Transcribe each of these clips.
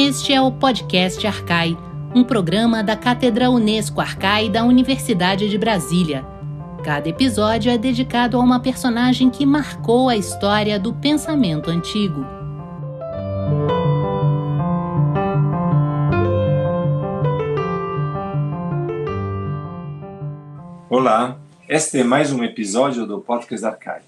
Este é o podcast Arcai, um programa da Cátedra Unesco Arcai da Universidade de Brasília. Cada episódio é dedicado a uma personagem que marcou a história do pensamento antigo. Olá, este é mais um episódio do Podcast Arcai.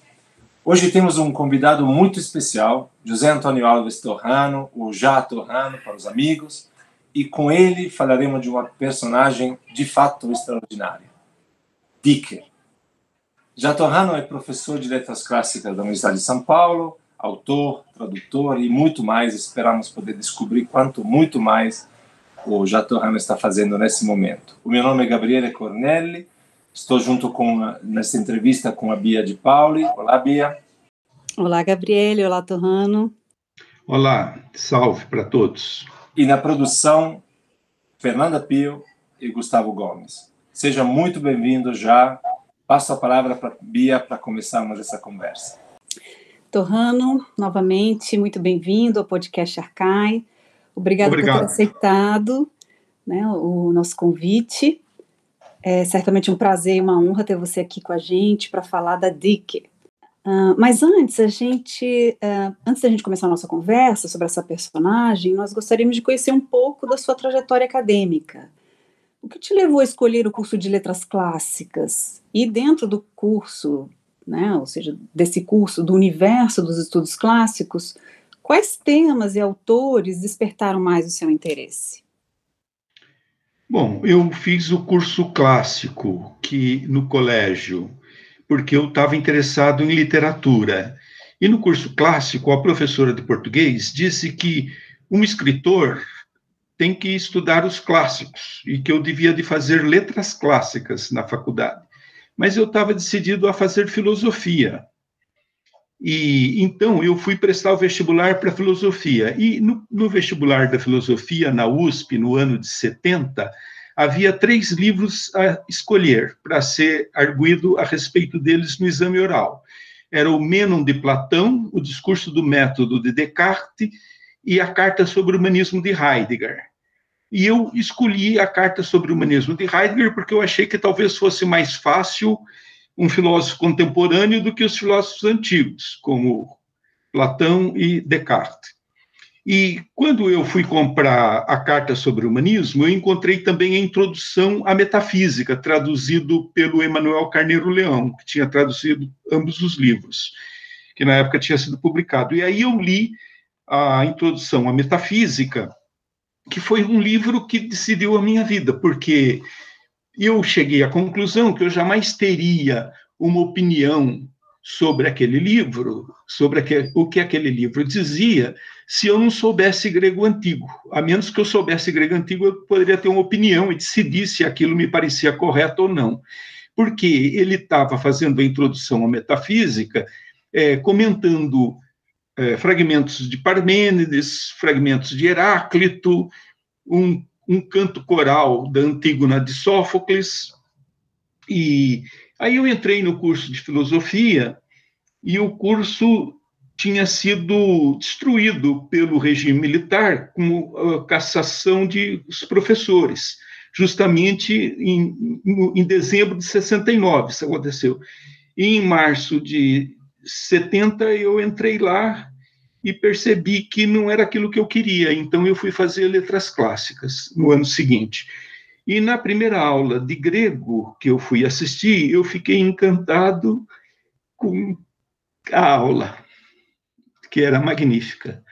Hoje temos um convidado muito especial, José Antônio Alves Torrano, o Já Torrano para os amigos, e com ele falaremos de uma personagem de fato extraordinária, Dicker. Já Torrano é professor de letras clássicas da Universidade de São Paulo, autor, tradutor e muito mais. Esperamos poder descobrir quanto muito mais o Já Torrano está fazendo nesse momento. O meu nome é Gabriele Cornelli Estou junto com nessa entrevista com a Bia de Pauli. Olá, Bia. Olá, Gabriele. Olá, Torrano. Olá, salve para todos. E na produção, Fernanda Pio e Gustavo Gomes. Seja muito bem-vindo já. Passo a palavra para Bia para começarmos essa conversa. Torrano, novamente, muito bem-vindo ao podcast Arcai. Obrigado Obrigado. por ter aceitado né, o nosso convite. É certamente um prazer e uma honra ter você aqui com a gente para falar da Dick. Uh, mas antes, a gente, uh, antes da gente começar a nossa conversa sobre essa personagem, nós gostaríamos de conhecer um pouco da sua trajetória acadêmica. O que te levou a escolher o curso de letras clássicas? E dentro do curso, né, ou seja, desse curso do universo dos estudos clássicos, quais temas e autores despertaram mais o seu interesse? Bom, eu fiz o curso clássico que no colégio, porque eu estava interessado em literatura. E no curso clássico, a professora de português disse que um escritor tem que estudar os clássicos e que eu devia de fazer letras clássicas na faculdade. Mas eu estava decidido a fazer filosofia. E então eu fui prestar o vestibular para filosofia. E no, no, vestibular da filosofia na USP, no ano de 70, havia três livros a escolher para ser arguído a respeito deles no exame oral. Era o Mênon de Platão, o Discurso do Método de Descartes e a Carta sobre o Humanismo de Heidegger. E eu escolhi a Carta sobre o Humanismo de Heidegger porque eu achei que talvez fosse mais fácil um filósofo contemporâneo do que os filósofos antigos, como Platão e Descartes. E quando eu fui comprar a carta sobre o humanismo, eu encontrei também a introdução à metafísica, traduzido pelo Emanuel Carneiro Leão, que tinha traduzido ambos os livros, que na época tinha sido publicado. E aí eu li a introdução à metafísica, que foi um livro que decidiu a minha vida, porque eu cheguei à conclusão que eu jamais teria uma opinião sobre aquele livro, sobre o que aquele livro dizia, se eu não soubesse grego antigo. A menos que eu soubesse grego antigo, eu poderia ter uma opinião e decidir se aquilo me parecia correto ou não. Porque ele estava fazendo a introdução à metafísica, é, comentando é, fragmentos de Parmênides, fragmentos de Heráclito, um um canto coral da Antígona de Sófocles. E aí eu entrei no curso de filosofia e o curso tinha sido destruído pelo regime militar com a cassação de os professores, justamente em, em dezembro de 69 isso aconteceu. E em março de 70 eu entrei lá e percebi que não era aquilo que eu queria, então eu fui fazer letras clássicas no ano seguinte. E na primeira aula de grego que eu fui assistir, eu fiquei encantado com a aula, que era magnífica,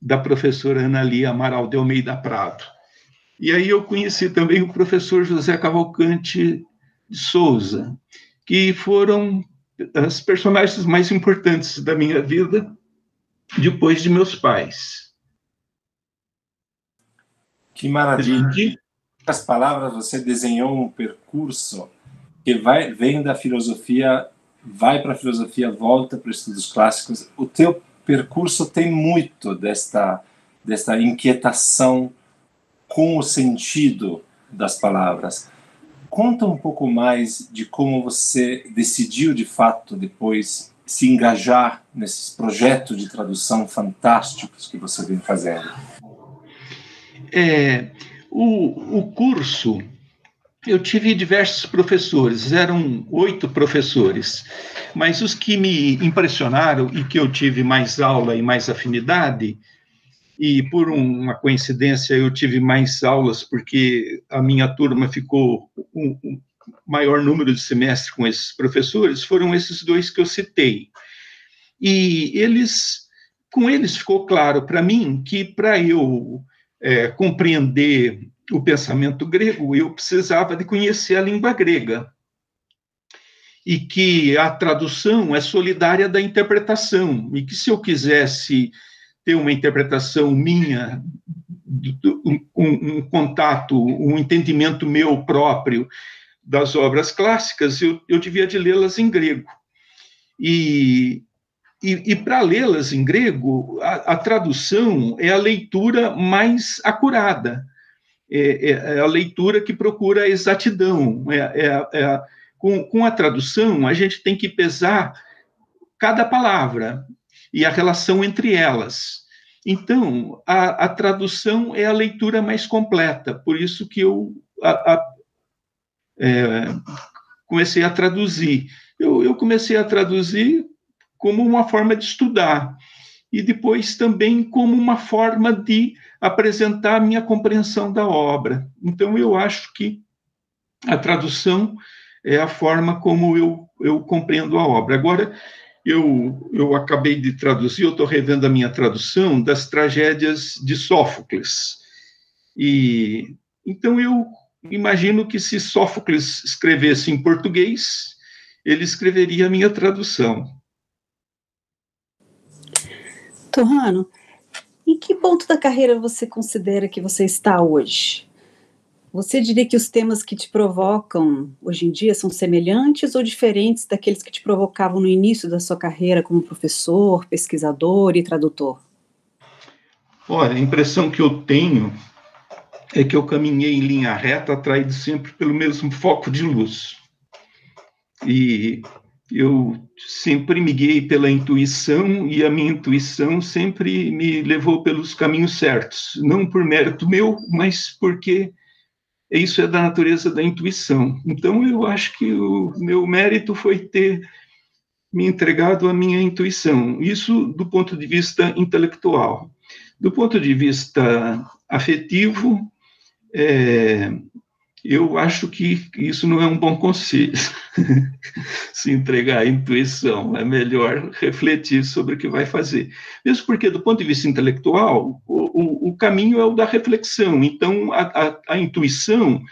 da professora Ana Lia Amaral de Almeida Prado. E aí eu conheci também o professor José Cavalcante de Souza, que foram as personagens mais importantes da minha vida, depois de meus pais. Que maravilha. As palavras, você desenhou um percurso que vai, vem da filosofia, vai para a filosofia, volta para estudos clássicos. O teu percurso tem muito desta, desta inquietação com o sentido das palavras. Conta um pouco mais de como você decidiu de fato depois se engajar nesses projetos de tradução fantásticos que você vem fazendo? é, o, o curso, eu tive diversos professores, eram oito professores, mas os que me impressionaram e que eu tive mais aula e mais afinidade, e por uma coincidência eu tive mais aulas porque a minha turma ficou maior número de semestres com esses professores, foram esses dois que eu citei. E eles, com eles ficou claro para mim que para eu é, compreender o pensamento grego, eu precisava de conhecer a língua grega. E que a tradução é solidária da interpretação, e que se eu quisesse ter uma interpretação minha, um, um, contato, um entendimento meu próprio das obras clássicas, eu, eu devia de lê-las em grego. E, e, e para lê-las em grego, a, a, tradução é a leitura mais acurada, é, é, é a leitura que procura a exatidão. É, é, é com, com a tradução, a gente tem que pesar cada palavra e a relação entre elas. Então, a, a tradução é a leitura mais completa, por isso que eu a, a, é, comecei a traduzir. Eu, eu comecei a traduzir como uma forma de estudar, e depois também como uma forma de apresentar a minha compreensão da obra. Então, eu acho que a tradução é a forma como eu, eu compreendo a obra. Agora, eu, eu acabei de traduzir, eu estou revendo a minha tradução das tragédias de Sófocles. E então eu imagino que se Sófocles escrevesse em português, ele escreveria a minha tradução. Torrano, em que ponto da carreira você considera que você está hoje? Você diria que os temas que te provocam hoje em dia são semelhantes ou diferentes daqueles que te provocavam no início da sua carreira como professor, pesquisador e tradutor? Olha, a impressão que eu tenho é que eu caminhei em linha reta, atraído sempre pelo mesmo foco de luz. E eu sempre me guiei pela intuição e a minha intuição sempre me levou pelos caminhos certos, não por mérito meu, mas porque isso é da natureza da intuição. Então, eu acho que o meu mérito foi ter me entregado à minha intuição. Isso do ponto de vista intelectual. Do ponto de vista afetivo, é, eu acho que isso não é um bom conselho, se entregar à intuição. É melhor refletir sobre o que vai fazer. Mesmo porque, do ponto de vista intelectual, o, o, o caminho é o da reflexão. Então, a, a, a intuição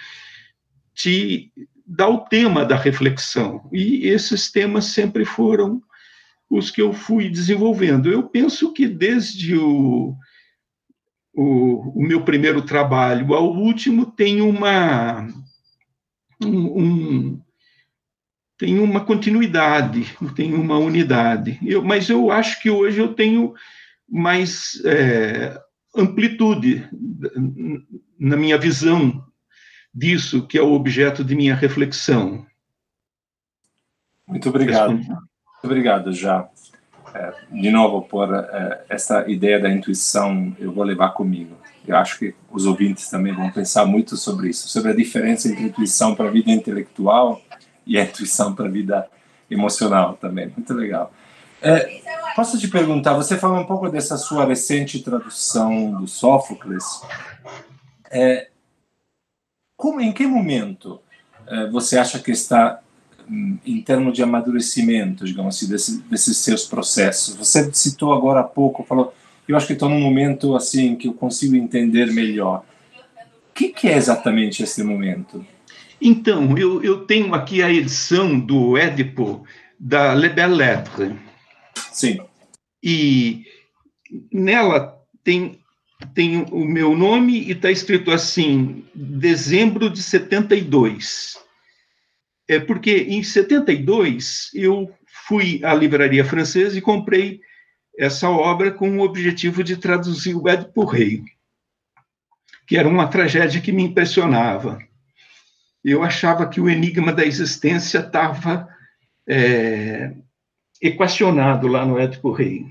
te dá o tema da reflexão. E esses temas sempre foram os que eu fui desenvolvendo. Eu penso que desde o o, o meu primeiro trabalho ao último tem uma um, um, tem uma continuidade, tem uma unidade. Eu, mas eu acho que hoje eu tenho mais é, amplitude na minha visão disso que é o objeto de minha reflexão. Muito obrigado. Muito obrigado, já. É, de novo, por é, essa ideia da intuição, eu vou levar comigo. Eu acho que os ouvintes também vão pensar muito sobre isso, sobre a diferença entre intuição para a vida intelectual e a intuição para a vida emocional também. Muito legal. É, posso te perguntar, você falou um pouco dessa sua recente tradução do Sófocles. É, como, em que momento é, você acha que está em termos de amadurecimento, digamos assim, desse, desses seus processos? Você citou agora há pouco, falou, eu acho que estou num momento assim que eu consigo entender melhor. O que, que é exatamente esse momento? Então, eu, eu tenho aqui a edição do Édipo da Le Belle Lettre. Sim. E nela tem, tem o meu nome e está escrito assim, dezembro de 72 é porque em 72 eu fui à livraria francesa e comprei essa obra com o objetivo de traduzir o Édipo Rei, que era uma tragédia que me impressionava. Eu achava que o enigma da existência estava é, equacionado lá no Édipo Rei.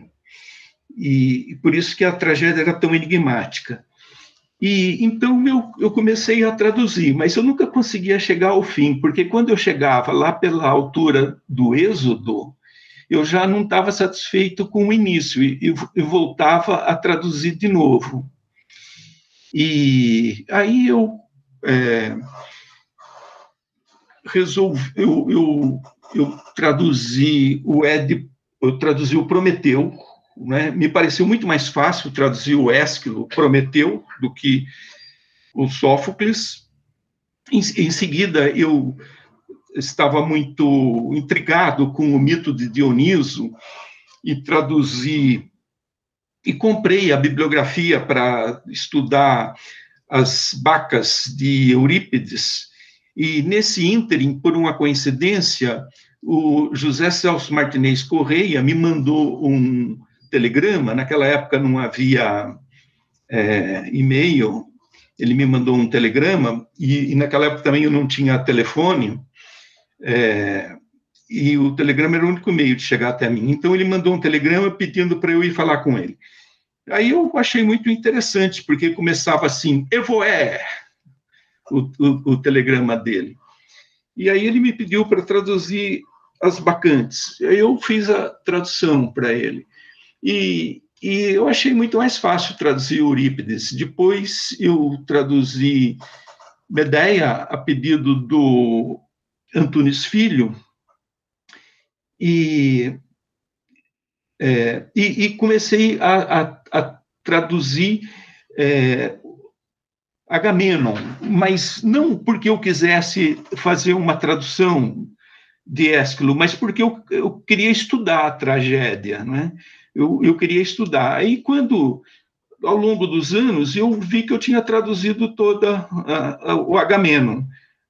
E, e por isso que a tragédia era tão enigmática. E então eu, eu comecei a traduzir, mas eu nunca conseguia chegar ao fim, porque quando eu chegava lá pela altura do Êxodo, eu já não estava satisfeito com o início e, e voltava a traduzir de novo. E aí eu é, resolvi, eu, eu, eu traduzi o Ed, eu traduzi o Prometeu, né? me pareceu muito mais fácil traduzir o Ésquilo, Prometeu, do que o Sófocles. Em, em seguida, eu estava muito intrigado com o mito de Dioniso e traduzi e comprei a bibliografia para estudar as bacas de Eurípides. E nesse ínterim, por uma coincidência, o José Celso Martinez Correia me mandou um telegrama. Naquela época não havia é, e-mail. Ele me mandou um telegrama e, e, naquela época também eu não tinha telefone. É, e o telegrama era o único meio de chegar até mim. Então ele mandou um telegrama pedindo para eu ir falar com ele. Aí eu achei muito interessante, porque começava assim, Evoé, o, o, o telegrama dele. E aí ele me pediu para traduzir as bacantes. Eu fiz a tradução para ele. E, e eu achei muito mais fácil traduzir Eurípides. Depois eu traduzi Medeia a pedido do Antunes Filho, e, é, e, e, comecei a, a, a traduzir é, Agamenon, mas não porque eu quisesse fazer uma tradução de Ésquilo, mas porque eu, eu queria estudar a tragédia, né? Eu, eu queria estudar. Aí, quando, ao longo dos anos, eu vi que eu tinha traduzido toda a, a, o Agamenon.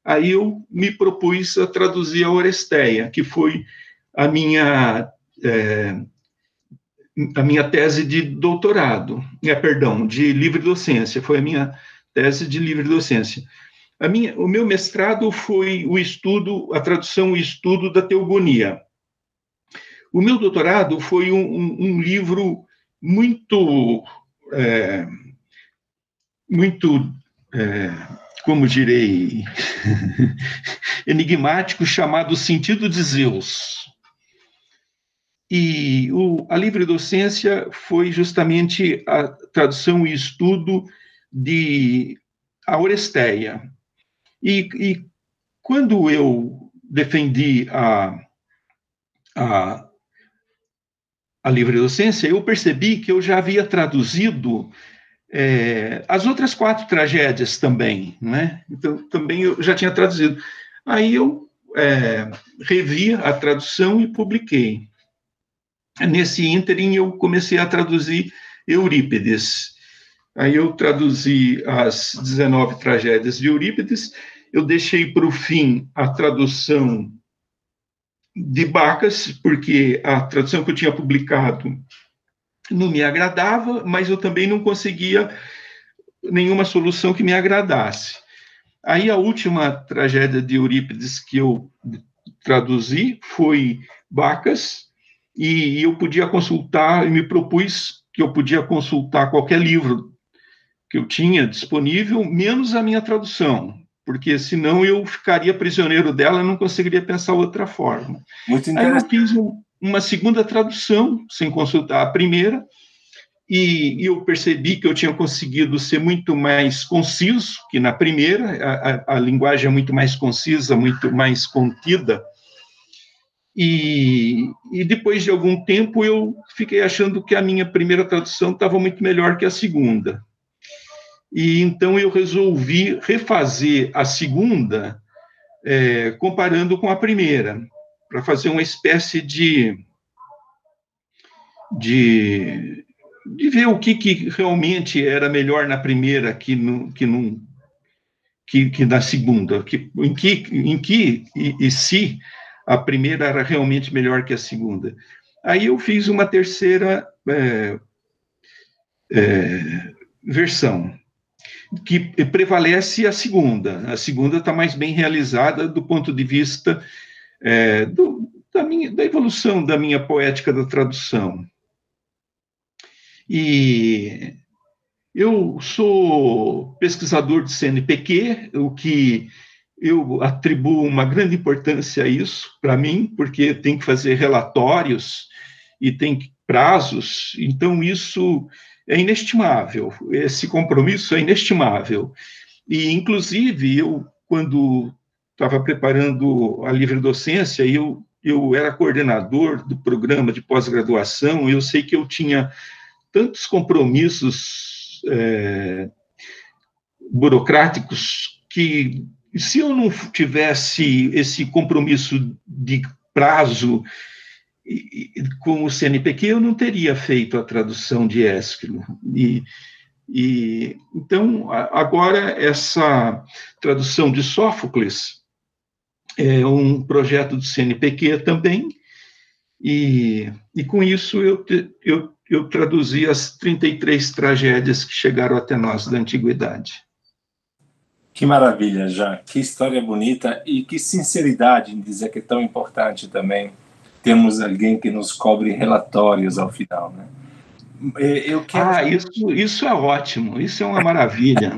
Aí eu me propus a traduzir a Oresteia, que foi a minha é, a minha tese de doutorado, é, perdão, de livre docência, foi a minha tese de livre docência. A minha, o meu mestrado foi o estudo, a tradução e estudo da teogonia. O meu doutorado foi um, um, um livro muito, é, muito, é, como direi, enigmático, chamado Sentido de Zeus. E o, a livre docência foi justamente a tradução e estudo de a Oresteia. E, e quando eu defendi a, a, a livre docência, eu percebi que eu já havia traduzido é, as outras quatro tragédias também, né? Então, também eu já tinha traduzido. Aí eu é, revi a tradução e publiquei. Nesse ínterim, eu comecei a traduzir Eurípides. Aí eu traduzi as 19 tragédias de Eurípides, eu deixei para o fim a tradução de Bacas, porque a tradução que eu tinha publicado não me agradava, mas eu também não conseguia nenhuma solução que me agradasse. Aí a última tragédia de Eurípides que eu traduzi foi Bacas, e eu podia consultar, e me propus que eu podia consultar qualquer livro que eu tinha disponível, menos a minha tradução, porque senão eu ficaria prisioneiro dela e não conseguiria pensar outra forma. Muito. Aí eu fiz um, uma segunda tradução, sem consultar a primeira, e, e, eu percebi que eu tinha conseguido ser muito mais conciso que na primeira, a, a, a linguagem é muito mais concisa, muito mais contida, e, e, depois de algum tempo eu fiquei achando que a minha primeira tradução estava muito melhor que a segunda. E então eu resolvi refazer a segunda, é, comparando com a primeira, para fazer uma espécie de, de, de ver o que, que realmente era melhor na primeira que, no, que, no, que, que na segunda, que, em que, em que e, e se a primeira era realmente melhor que a segunda. Aí eu fiz uma terceira é, é, versão, que prevalece a segunda. A segunda está mais bem realizada do ponto de vista é, do, da, minha, da evolução da minha poética da tradução. E Eu sou pesquisador de CNPq, o que eu atribuo uma grande importância a isso para mim, porque tem que fazer relatórios e tem prazos, então isso é inestimável, esse compromisso é inestimável. E, inclusive, eu, quando estava preparando a livre docência, eu, eu era coordenador do programa de pós-graduação, eu sei que eu tinha tantos compromissos é, burocráticos que, se eu não tivesse esse compromisso de prazo com o CNPq, eu não teria feito a tradução de Ésquilo. E, e, então, agora, essa tradução de Sófocles é um projeto do CNPq também, e, e com isso eu, eu, eu traduzi as 33 tragédias que chegaram até nós da antiguidade. Que maravilha, já. Que história bonita e que sinceridade em dizer que é tão importante também temos alguém que nos cobre relatórios ao final, né? Eu quero... Ah, isso, isso é ótimo, isso é uma maravilha.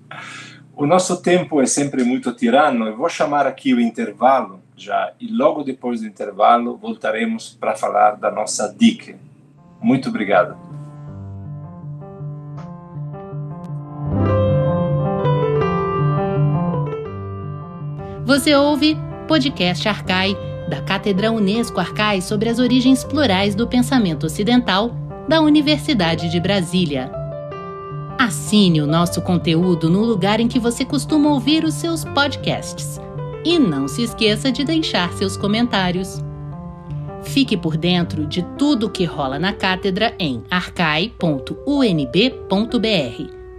o nosso tempo é sempre muito tirano. Eu vou chamar aqui o intervalo já e logo depois do intervalo voltaremos para falar da nossa dica. Muito obrigado. Você ouve Podcast Arcai, da Cátedra Unesco Arcai sobre as origens plurais do pensamento ocidental, da Universidade de Brasília. Assine o nosso conteúdo no lugar em que você costuma ouvir os seus podcasts. E não se esqueça de deixar seus comentários. Fique por dentro de tudo o que rola na cátedra em arcai.unb.br.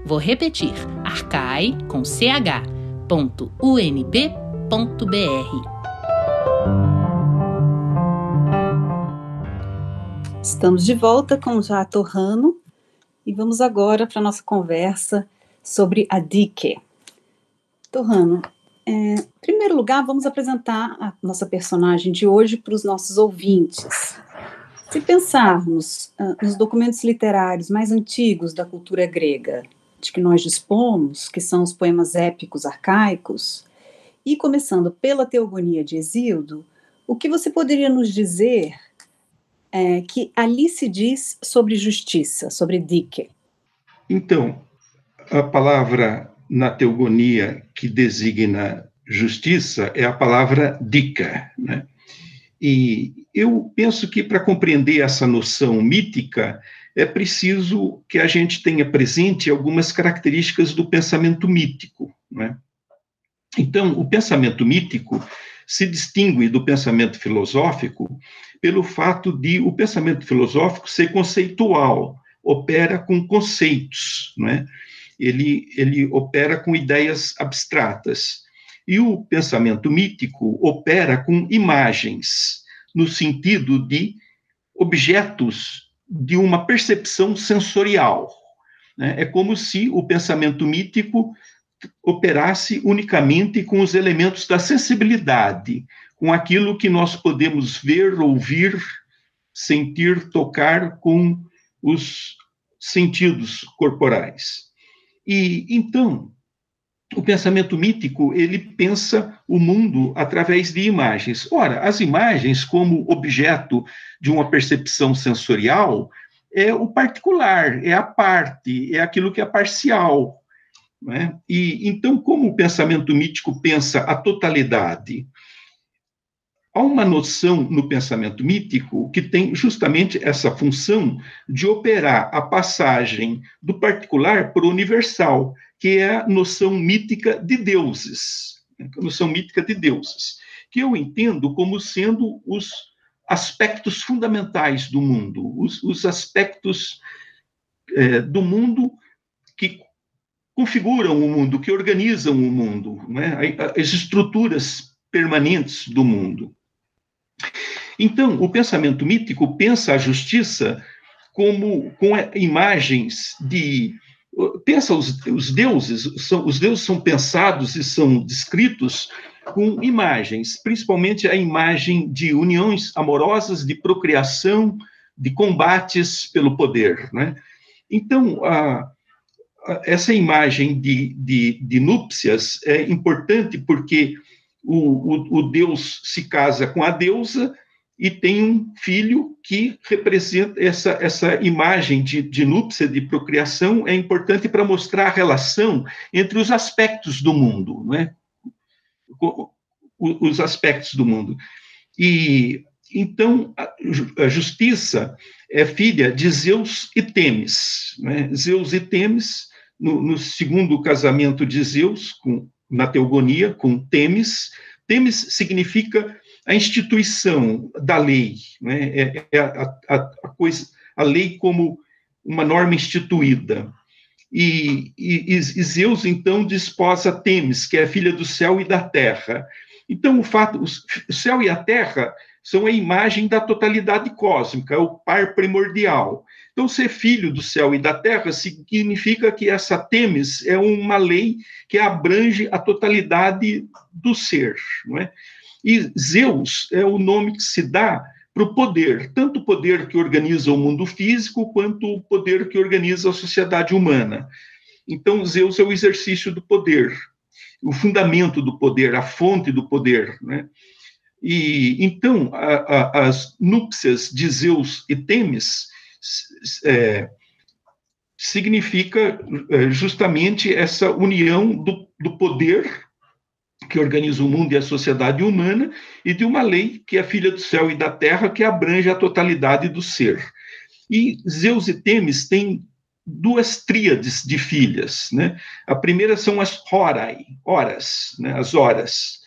Vou repetir: arcai com ch.unb.br Estamos de volta com o Jato Rano e vamos agora para a nossa conversa sobre a Dike. Torrano, é, em primeiro lugar, vamos apresentar a nossa personagem de hoje para os nossos ouvintes. Se pensarmos uh, nos documentos literários mais antigos da cultura grega, de que nós dispomos, que são os poemas épicos arcaicos, e começando pela Teogonia de Exildo, o que você poderia nos dizer é, que ali se diz sobre justiça, sobre dike? Então, a palavra na Teogonia que designa justiça é a palavra dika, né? E eu penso que para compreender essa noção mítica é preciso que a gente tenha presente algumas características do pensamento mítico, né? Então, o pensamento mítico se distingue do pensamento filosófico pelo fato de o pensamento filosófico ser conceitual, opera com conceitos, não é? ele, ele opera com ideias abstratas. E o pensamento mítico opera com imagens, no sentido de objetos de uma percepção sensorial. Né? É como se o pensamento mítico operasse unicamente com os elementos da sensibilidade, com aquilo que nós podemos ver, ouvir, sentir, tocar com os sentidos corporais. E então, o pensamento mítico, ele pensa o mundo através de imagens. Ora, as imagens como objeto de uma percepção sensorial é o particular, é a parte, é aquilo que é parcial. É? E então, como o pensamento mítico pensa a totalidade, há uma noção no pensamento mítico que tem justamente essa função de operar a passagem do particular para o universal, que é a noção mítica de deuses, né? a noção mítica de deuses, que eu entendo como sendo os aspectos fundamentais do mundo, os, os aspectos é, do mundo que configuram o mundo, que organizam o mundo, né? as estruturas permanentes do mundo. Então, o pensamento mítico pensa a justiça como com imagens de pensa os, os deuses são os deuses são pensados e são descritos com imagens, principalmente a imagem de uniões amorosas, de procriação, de combates pelo poder, né? Então, a, essa imagem de, de, de, núpcias é importante porque o, o, o, Deus se casa com a deusa e tem um filho que representa essa, essa imagem de, de núpcia, de procriação, é importante para mostrar a relação entre os aspectos do mundo, não é? os aspectos do mundo. E então a justiça é filha de Zeus e Temis. Né? Zeus e Temis, no, no, segundo casamento de Zeus, com, na teogonia, com Temis, Temis significa a instituição da lei, né? é, é a, a, a, coisa, a lei como uma norma instituída. E, e, e Zeus, então, desposa Temis, que é filha do céu e da terra. Então, o fato, o céu e a terra são a imagem da totalidade cósmica, é o par primordial. Então, ser filho do céu e da terra significa que essa Temis é uma lei que abrange a totalidade do ser, não é? E Zeus é o nome que se dá para o poder, tanto o poder que organiza o mundo físico, quanto o poder que organiza a sociedade humana. Então, Zeus é o exercício do poder, o fundamento do poder, a fonte do poder. Né? E então a, a, as núpcias de Zeus e Temis é, significa é, justamente essa união do, do poder que organiza o mundo e a sociedade humana e de uma lei que é filha do céu e da terra que abrange a totalidade do ser. E Zeus e Temis têm duas tríades de filhas, né? A primeira são as horai, horas, né? As horas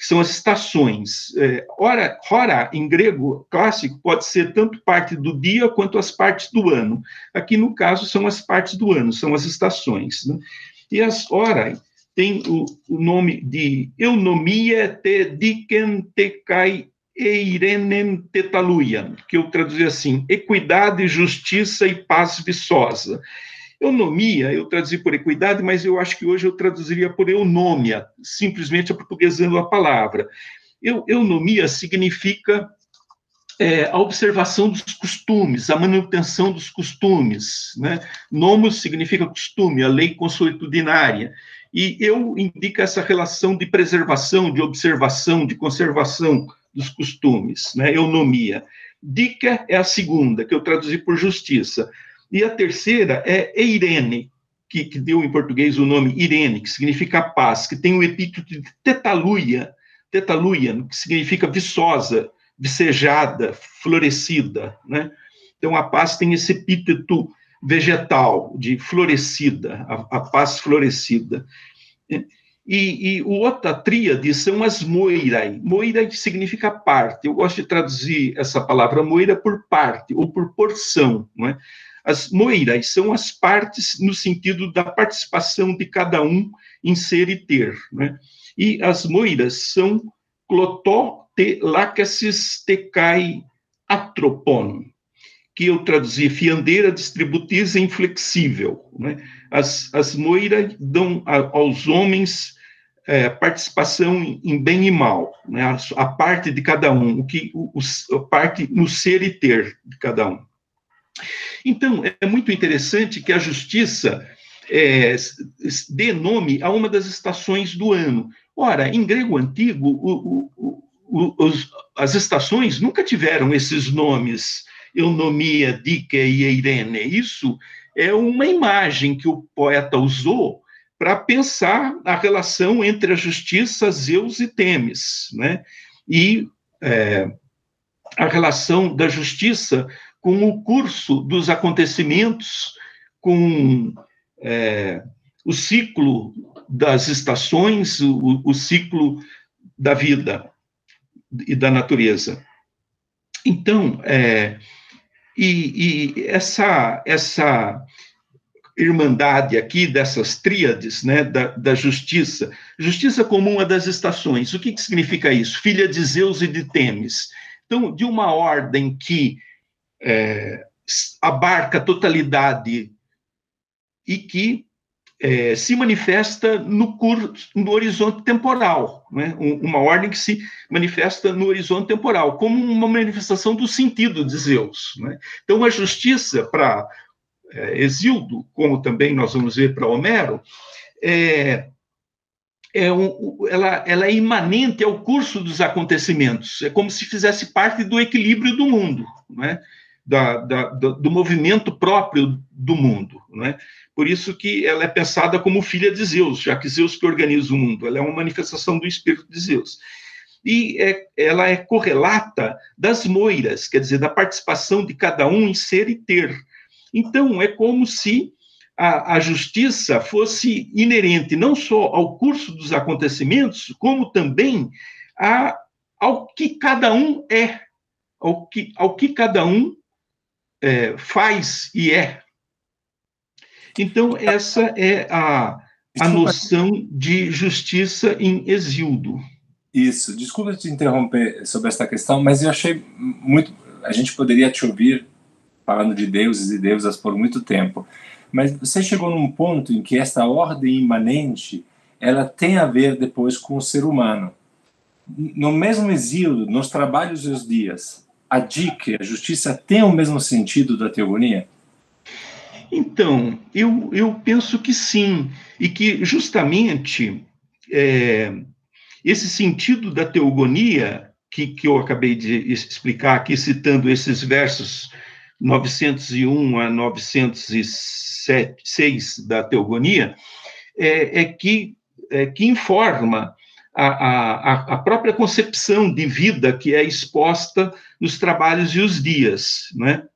que são as estações. É, hora, hora, em grego clássico, pode ser tanto parte do dia quanto as partes do ano. Aqui, no caso, são as partes do ano, são as estações. Né? E as hora tem o, o, nome de eunomia te diken te kai eirenem tetaluian, que eu traduzi assim, equidade, justiça e paz viçosa. Eunomia, eu traduzi por equidade, mas eu acho que hoje eu traduziria por eunômia, simplesmente aportuguesando a palavra. Eu, eunomia significa é, a observação dos costumes, a manutenção dos costumes. Né? Nomos significa costume, a lei consuetudinária. E eu indica essa relação de preservação, de observação, de conservação dos costumes, né? eunomia. Dica é a segunda, que eu traduzi por justiça. E a terceira é Eirene, que, que, deu em português o nome Irene, que significa paz, que tem o epíteto de tetaluia, tetaluia, que significa viçosa, vicejada, florescida, né? Então, a paz tem esse epíteto vegetal, de florescida, a, a paz florescida. E, e outra tríade são as moirai. Moirai significa parte. Eu gosto de traduzir essa palavra moira por parte, ou por porção, não é? As moiras são as partes no sentido da participação de cada um em ser e ter. Né? E as moiras são clotó te lacasis te cai atropon, que eu traduzi fiandeira, distributiza inflexível. Né? As, as moiras dão a, aos homens é, participação em bem e mal, né? a, a, parte de cada um, o que o, o, a parte no ser e ter de cada um. Então, é muito interessante que a justiça é, dê nome a uma das estações do ano. Ora, em grego antigo, o, os, as estações nunca tiveram esses nomes, eunomia, dique e eirene. Isso é uma imagem que o poeta usou para pensar a relação entre a justiça, Zeus e Temis, né? E é, a relação da justiça com o curso dos acontecimentos, com é, o ciclo das estações, o, o, ciclo da vida e da natureza. Então, é, e, e, essa, essa irmandade aqui dessas tríades, né, da, da, justiça, justiça como uma das estações, o que, que significa isso? Filha de Zeus e de Temis. Então, de uma ordem que é, abarca a totalidade e que é, se manifesta no, curso, no horizonte temporal, né? uma ordem que se manifesta no horizonte temporal, como uma manifestação do sentido de Zeus. Né? Então, a justiça, para é, Exildo, como também nós vamos ver para Homero, é, é um, ela, ela é imanente ao curso dos acontecimentos, é como se fizesse parte do equilíbrio do mundo, não é? Da, da, do movimento próprio do mundo. Não é? Por isso que ela é pensada como filha de Zeus, já que Zeus que organiza o mundo, ela é uma manifestação do espírito de Zeus. E é, ela é correlata das moiras, quer dizer, da participação de cada um em ser e ter. Então, é como se a, a, justiça fosse inerente não só ao curso dos acontecimentos, como também a, ao que cada um é, ao que, ao que cada um é, faz e é. Então, essa é a, a noção de justiça em exílio. Isso. Desculpa te interromper sobre essa questão, mas eu achei muito. A gente poderia te ouvir falando de deuses e deusas por muito tempo, mas você chegou num ponto em que essa ordem imanente ela tem a ver depois com o ser humano. No mesmo exílio, nos trabalhos e os dias, a dica, a justiça tem o mesmo sentido da teogonia? Então, eu, eu penso que sim, e que justamente é, esse sentido da teogonia, que, que eu acabei de explicar aqui, citando esses versos 901 a 906 da teogonia, é, é que, é, que informa a, a, a própria concepção de vida que é exposta nos trabalhos e os dias, não é?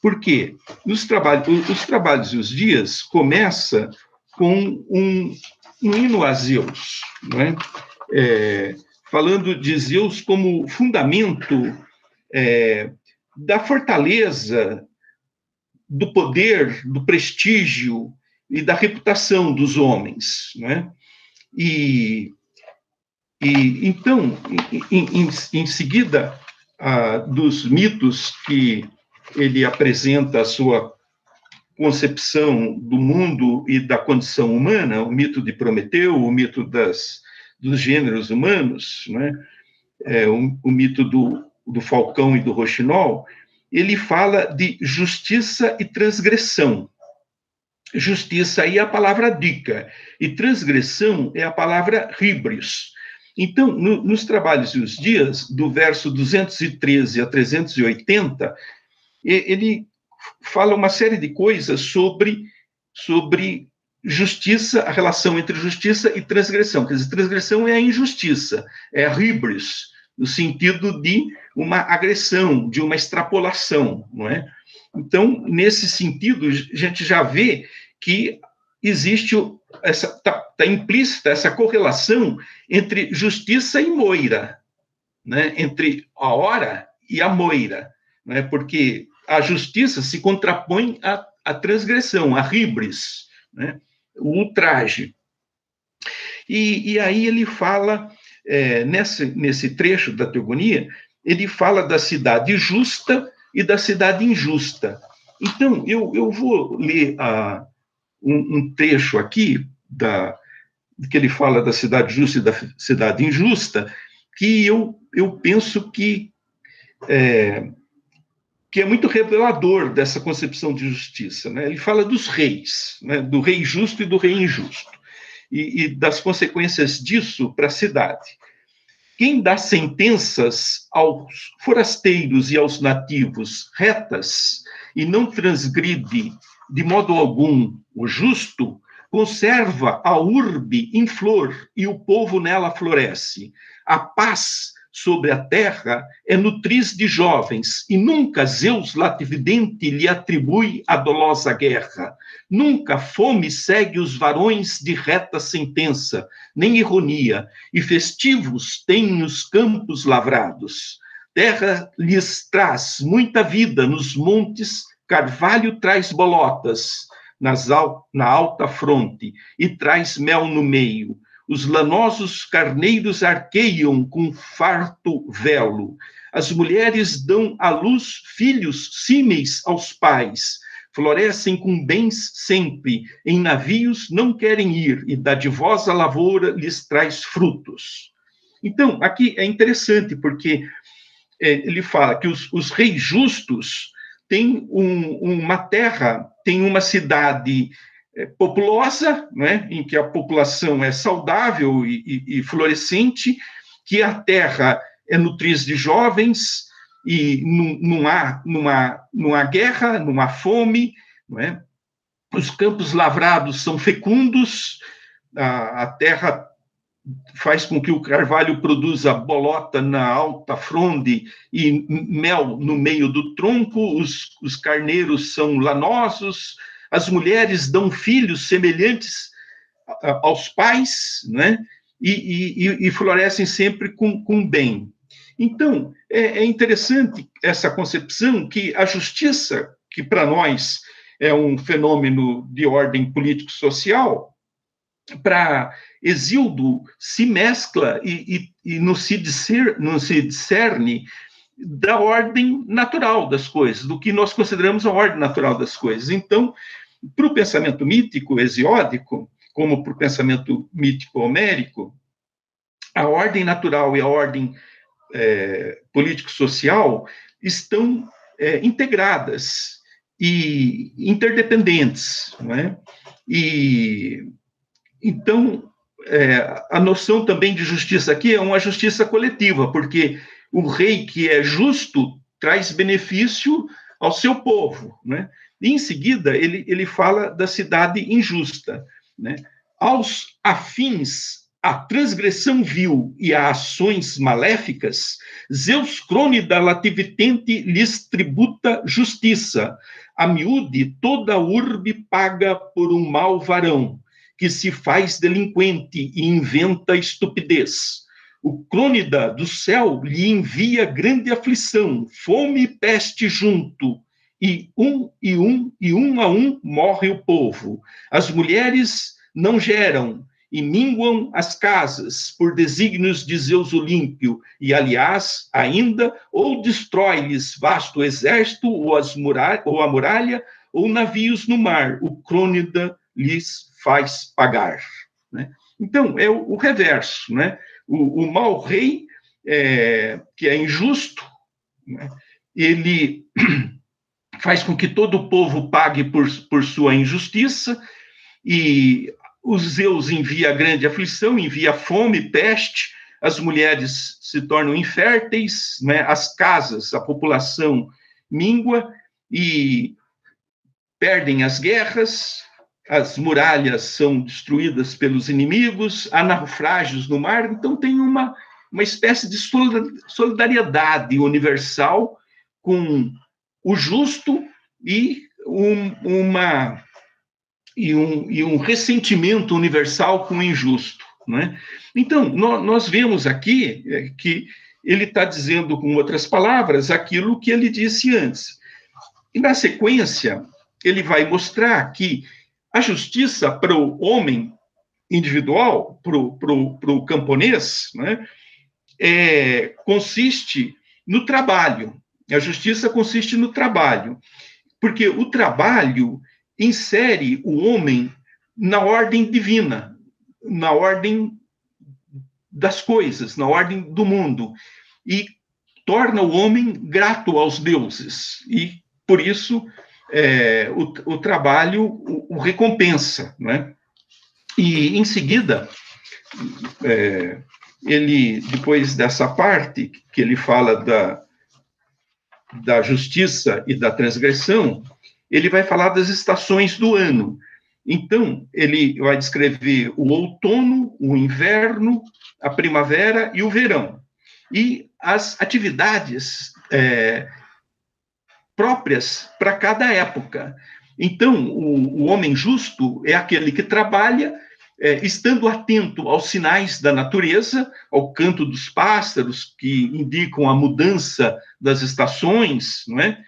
Por quê? Nos trabalhos, os trabalhos e os dias começa com um, um hino a Zeus, não é? falando de Zeus como fundamento é, da fortaleza, do poder, do prestígio e da reputação dos homens, não é? E, e então, em, em, em seguida ah, dos mitos que ele apresenta a sua concepção do mundo e da condição humana, o mito de Prometeu, o mito das, dos gêneros humanos, né? é, o, o mito do, do falcão e do roxinol, ele fala de justiça e transgressão. Justiça aí é a palavra dica, e transgressão é a palavra híbris. Então, no, nos trabalhos e os dias, do verso 213 a 380, ele fala uma série de coisas sobre, sobre justiça, a relação entre justiça e transgressão. Quer dizer, transgressão é a injustiça, é a híbris, no sentido de uma agressão, de uma extrapolação, não é? Então, nesse sentido, a gente já vê que existe essa está tá implícita essa correlação entre justiça e moira, né? Entre a hora e a moira, né? Porque a justiça se contrapõe à, à transgressão, à ribris, né? o ultraje. E, e aí ele fala, é, nesse, nesse trecho da teogonia, ele fala da cidade justa e da cidade injusta. Então, eu, eu vou ler a, um, um trecho aqui da, que ele fala da cidade justa e da cidade injusta, que eu, eu penso que é, que é muito revelador dessa concepção de justiça. Né? Ele fala dos reis, né? do rei justo e do rei injusto, e, e das consequências disso para a cidade. Quem dá sentenças aos forasteiros e aos nativos retas e não transgride de modo algum o justo, conserva a urbe em flor e o povo nela floresce. A paz sobre a terra é nutriz de jovens, e nunca Zeus latividente lhe atribui a dolosa guerra. Nunca fome segue os varões de reta sentença, nem ironia, e festivos têm os campos lavrados. Terra lhes traz muita vida nos montes Carvalho traz bolotas nas al na alta fronte e traz mel no meio. Os lanosos carneiros arqueiam com farto velo. As mulheres dão à luz filhos símeis aos pais. Florescem com bens sempre. Em navios não querem ir, e da divosa lavoura lhes traz frutos. Então, aqui é interessante, porque é, ele fala que os, os reis justos tem um, uma terra, tem uma cidade é, populosa, né, em que a população é saudável e, e, e florescente, que a terra é nutriz de jovens e não, há, não há guerra, não há fome, não é? os campos lavrados são fecundos, a, a terra faz com que o carvalho produza bolota na alta fronde e mel no meio do tronco, os, os carneiros são lanosos, as mulheres dão filhos semelhantes aos pais, né? E, e, e florescem sempre com, com bem. Então, é, é interessante essa concepção que a justiça, que para nós é um fenômeno de ordem político-social, para Exildo se mescla e, e, e não, se discer, não se discerne da ordem natural das coisas, do que nós consideramos a ordem natural das coisas. Então, para o pensamento mítico hesiódico, como para o pensamento mítico homérico, a ordem natural e a ordem é, político-social estão é, integradas e interdependentes, não é? E então é, a noção também de justiça aqui é uma justiça coletiva, porque o rei que é justo traz benefício ao seu povo, né? E em seguida ele, ele fala da cidade injusta, né? Aos afins a transgressão vil e a ações maléficas, Zeus crônida lativitente lhes tributa justiça. A miúde toda urbe paga por um mau varão, que se faz delinquente e inventa estupidez. O crônida do céu lhe envia grande aflição, fome e peste junto, e um e um e um a um morre o povo. As mulheres não geram, e minguam as casas por desígnios de Zeus Olímpio, e, aliás, ainda, ou destrói-lhes vasto exército, ou, as muralha, ou a muralha, ou navios no mar, o crônida lhes faz pagar. Né? Então, é o, o reverso, né? O, o mau rei, é, que é injusto, né? ele faz com que todo o povo pague por, por sua injustiça, e os Zeus envia grande aflição, envia fome, peste, as mulheres se tornam inférteis, né? as casas, a população mingua e perdem as guerras, as muralhas são destruídas pelos inimigos, há naufrágios no mar, então tem uma, uma espécie de solidariedade universal com o justo e um, uma e um, e um ressentimento universal com o injusto. Né? Então, nós, nós vemos aqui é, que ele está dizendo, com outras palavras, aquilo que ele disse antes. E, na sequência, ele vai mostrar que a justiça para o homem individual, para o camponês, né, é, consiste no trabalho. A justiça consiste no trabalho, porque o trabalho insere o homem na ordem divina, na ordem das coisas, na ordem do mundo, e torna o homem grato aos deuses. E, por isso, é, o, o, trabalho o, o, recompensa. Né? E, em seguida, é, ele, depois dessa parte, que ele fala da, da justiça e da transgressão, ele vai falar das estações do ano. Então, ele vai descrever o outono, o inverno, a primavera e o verão. E as atividades é, próprias para cada época. Então, o, o, homem justo é aquele que trabalha é, estando atento aos sinais da natureza, ao canto dos pássaros, que indicam a mudança das estações, não é?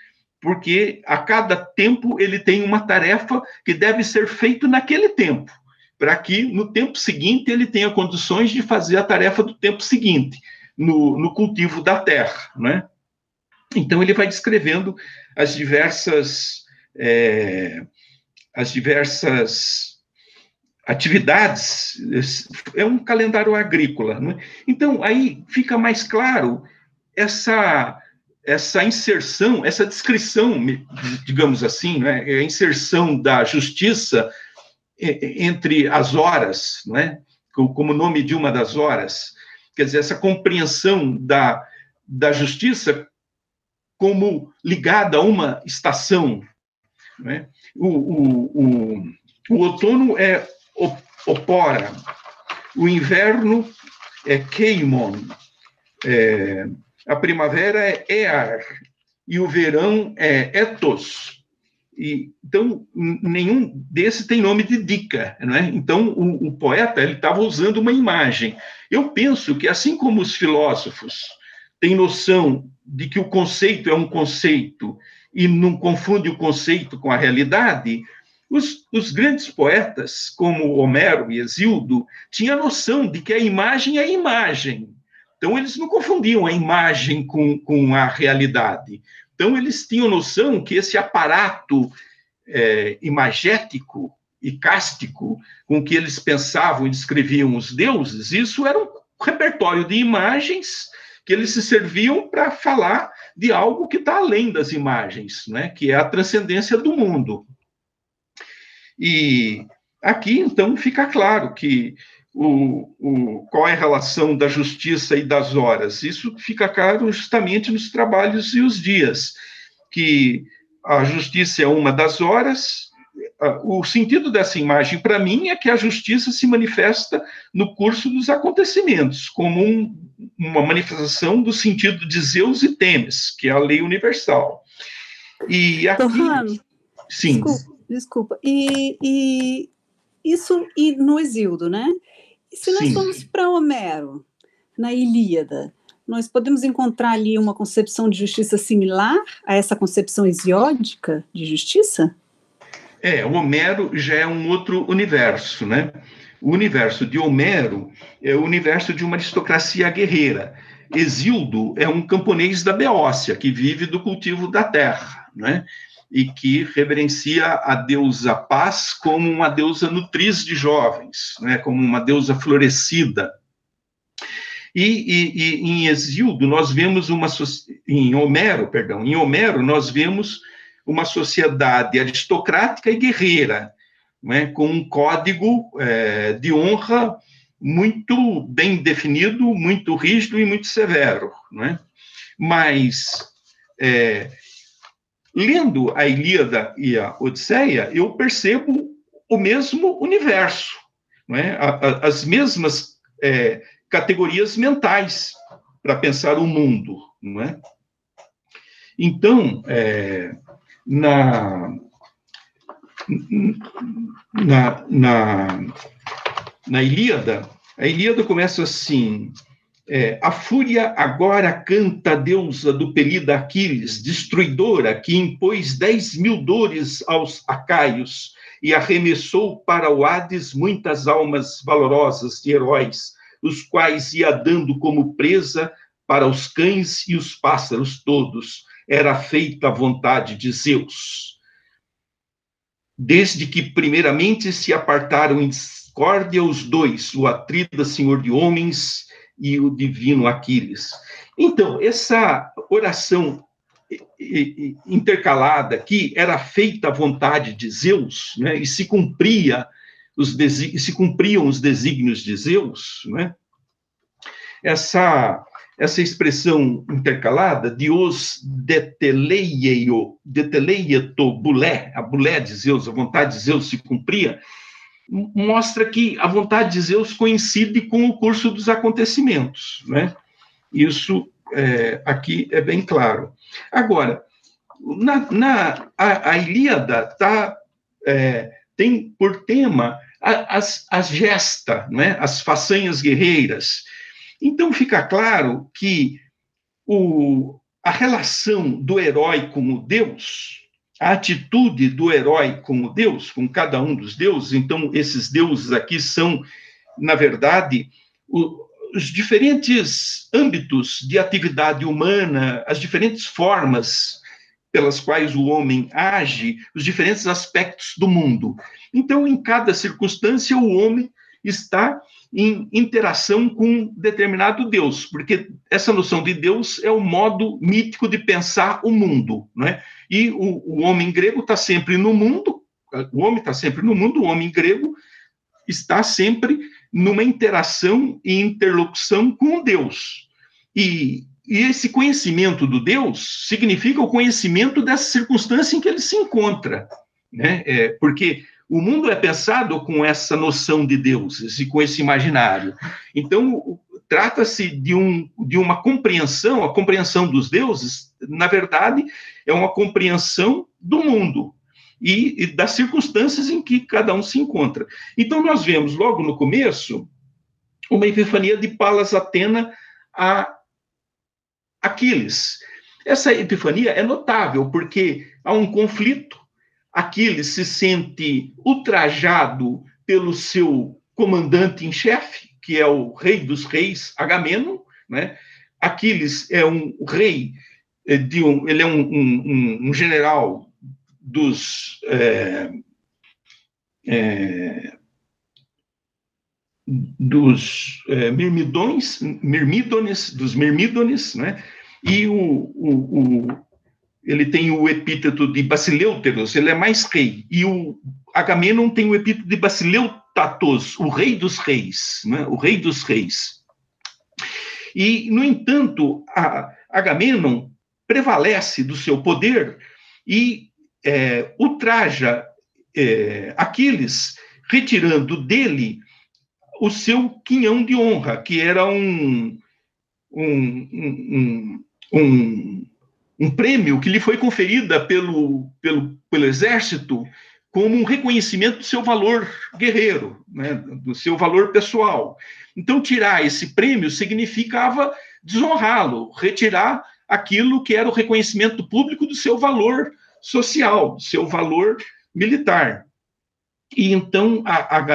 porque a cada tempo ele tem uma tarefa que deve ser feita naquele tempo, para que no tempo seguinte ele tenha condições de fazer a tarefa do tempo seguinte, no, no cultivo da terra, né? Então ele vai descrevendo as diversas é, as diversas atividades, é um calendário agrícola, né? Então aí fica mais claro essa essa inserção, essa descrição, digamos assim, né, a inserção da justiça entre as horas, né, como nome de uma das horas, quer dizer, essa compreensão da, da justiça como ligada a uma estação. Né? O, o, o, o outono é opora, o inverno é keimon, é, a primavera é ear, e o verão é ethos. E, então, nenhum desse tem nome de dica, não é? Então, o, o poeta estava usando uma imagem. Eu penso que, assim como os filósofos têm noção de que o conceito é um conceito e não confunde o conceito com a realidade, os, os, grandes poetas, como Homero e Exildo, tinham noção de que a imagem é imagem. Então, eles não confundiam a imagem com, com a realidade. Então, eles tinham noção que esse aparato é, imagético e cástico com que eles pensavam e descreviam os deuses, isso era um repertório de imagens que eles se serviam para falar de algo que está além das imagens, né? que é a transcendência do mundo. E aqui, então, fica claro que o, o, qual é a relação da justiça e das horas. Isso fica claro justamente nos trabalhos e os dias, que a justiça é uma das horas. O sentido dessa imagem, para mim, é que a justiça se manifesta no curso dos acontecimentos, como um, uma manifestação do sentido de Zeus e Temes, que é a lei universal. E aqui. Torrano, sim. Desculpa, desculpa. E, e isso e no Exildo, né? se nós Sim. formos para Homero, na Ilíada, nós podemos encontrar ali uma concepção de justiça similar a essa concepção hesiódica de justiça? É, o Homero já é um outro universo, né? O universo de Homero é o universo de uma aristocracia guerreira. Exildo é um camponês da Beócia, que vive do cultivo da terra, né? e que reverencia a deusa paz como uma deusa nutriz de jovens, né, como uma deusa florescida. E, e, e em Exildo nós vemos uma em Homero, perdão, em Homero nós vemos uma sociedade aristocrática e guerreira, né, com um código é, de honra muito bem definido, muito rígido e muito severo, né? Mas é, lendo a Ilíada e a Odisseia, eu percebo o mesmo universo, não é? as mesmas é, categorias mentais para pensar o mundo. Não é? Então, é, na, na, na, na Ilíada, a Ilíada começa assim: é, a fúria agora canta a deusa do pelida Aquiles, destruidora, que impôs dez mil dores aos acaios e arremessou para o Hades muitas almas valorosas de heróis, os quais ia dando como presa para os cães e os pássaros todos. Era feita a vontade de Zeus. Desde que primeiramente se apartaram em discórdia os dois, o atrida senhor de homens e o divino Aquiles. Então, essa oração intercalada que era feita à vontade de Zeus, né, e se cumpria os se cumpriam os desígnios de Zeus, né? Essa essa expressão intercalada, Dios deteleieio, deteleieto bulé, a bulé de Zeus, a vontade de Zeus se cumpria, mostra que a vontade de Zeus coincide com o curso dos acontecimentos, né? Isso é, aqui é bem claro. Agora, na, na a, a Ilíada tá, é, tem por tema as, as gesta, né? as façanhas guerreiras. Então fica claro que o, a relação do herói com o Deus a atitude do herói com o Deus, com cada um dos deuses. Então, esses deuses aqui são, na verdade, o, os diferentes âmbitos de atividade humana, as diferentes formas pelas quais o homem age, os diferentes aspectos do mundo. Então, em cada circunstância, o homem está em interação com determinado Deus, porque essa noção de Deus é o modo mítico de pensar o mundo, né? E o, o homem grego está sempre no mundo, o homem está sempre no mundo, o homem grego está sempre numa interação e interlocução com Deus. E, e esse conhecimento do Deus significa o conhecimento dessa circunstância em que ele se encontra, né? É, porque o mundo é pensado com essa noção de deuses e com esse imaginário. Então, trata-se de, um, de uma compreensão, a compreensão dos deuses, na verdade, é uma compreensão do mundo e, e das circunstâncias em que cada um se encontra. Então, nós vemos logo no começo uma epifania de Palas Atena a Aquiles. Essa epifania é notável porque há um conflito Aquiles se sente ultrajado pelo seu comandante em chefe, que é o rei dos reis, Agamenon, né? Aquiles é um rei eh, de um, ele é um, um, um general dos é, é, dos é, mirmidões, mirmídones, dos mirmídones, né? E o, o, o, ele tem o epíteto de Basileuteros, ele é mais rei. E o Agamenon tem o epíteto de Basileutatos, o rei dos reis, né? o rei dos reis. E, no entanto, Agamenon prevalece do seu poder e é, ultraja é, Aquiles, retirando dele o seu quinhão de honra, que era um, um, um, um um prêmio que lhe foi conferida pelo, pelo, pelo exército como um reconhecimento do seu valor guerreiro, né, do seu valor pessoal. Então, tirar esse prêmio significava desonrá-lo, retirar aquilo que era o reconhecimento público do seu valor social, do seu valor militar. E então a, a